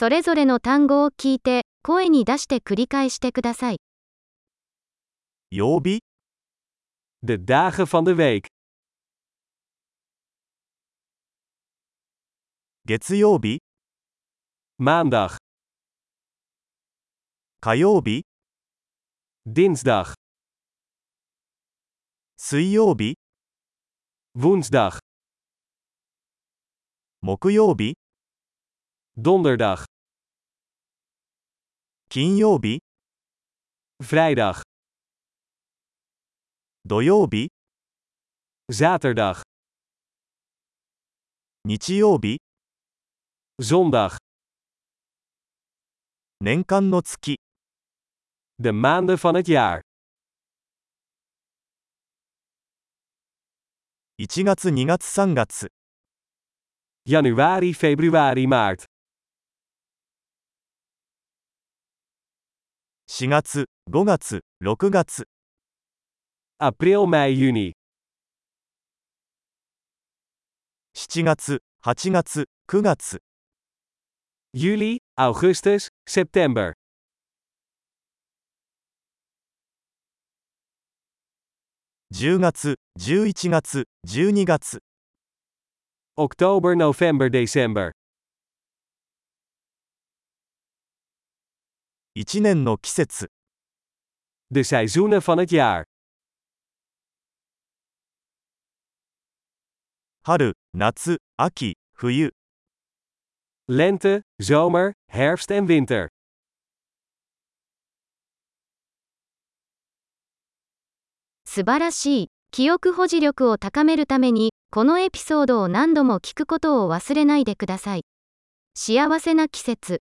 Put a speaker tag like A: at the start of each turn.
A: それぞれの単語を聞いて、声に出して繰り返してください。
B: 曜日
C: De dagen van de week.
B: 月曜日
C: Maandag,
B: 火曜日
C: dinsdag,
B: 水曜日
C: woensdag,
B: 木曜日
C: donderdag,
B: 金曜日
C: vrijdag,
B: 土曜日
C: zaterdag,
B: 日曜日
C: zondag.
B: 年間の月
C: De maanden van het jaar.
B: 1月2月3月
C: Januari, februari, maart.
B: 4月5月6月
C: April, mei, juni.
B: 7月8月9月
C: Juli, augustus, september.
B: 10月11月12月
C: Oktober, november, december.
B: 1年の季節
C: De seizoenen van het jaar.
B: 春夏秋冬
C: Lente, zomer, herfst en winter.
A: 素晴らしい。記憶保持力を高めるために、このエピソードを何度も聞くことを忘れないでください。幸せな季節。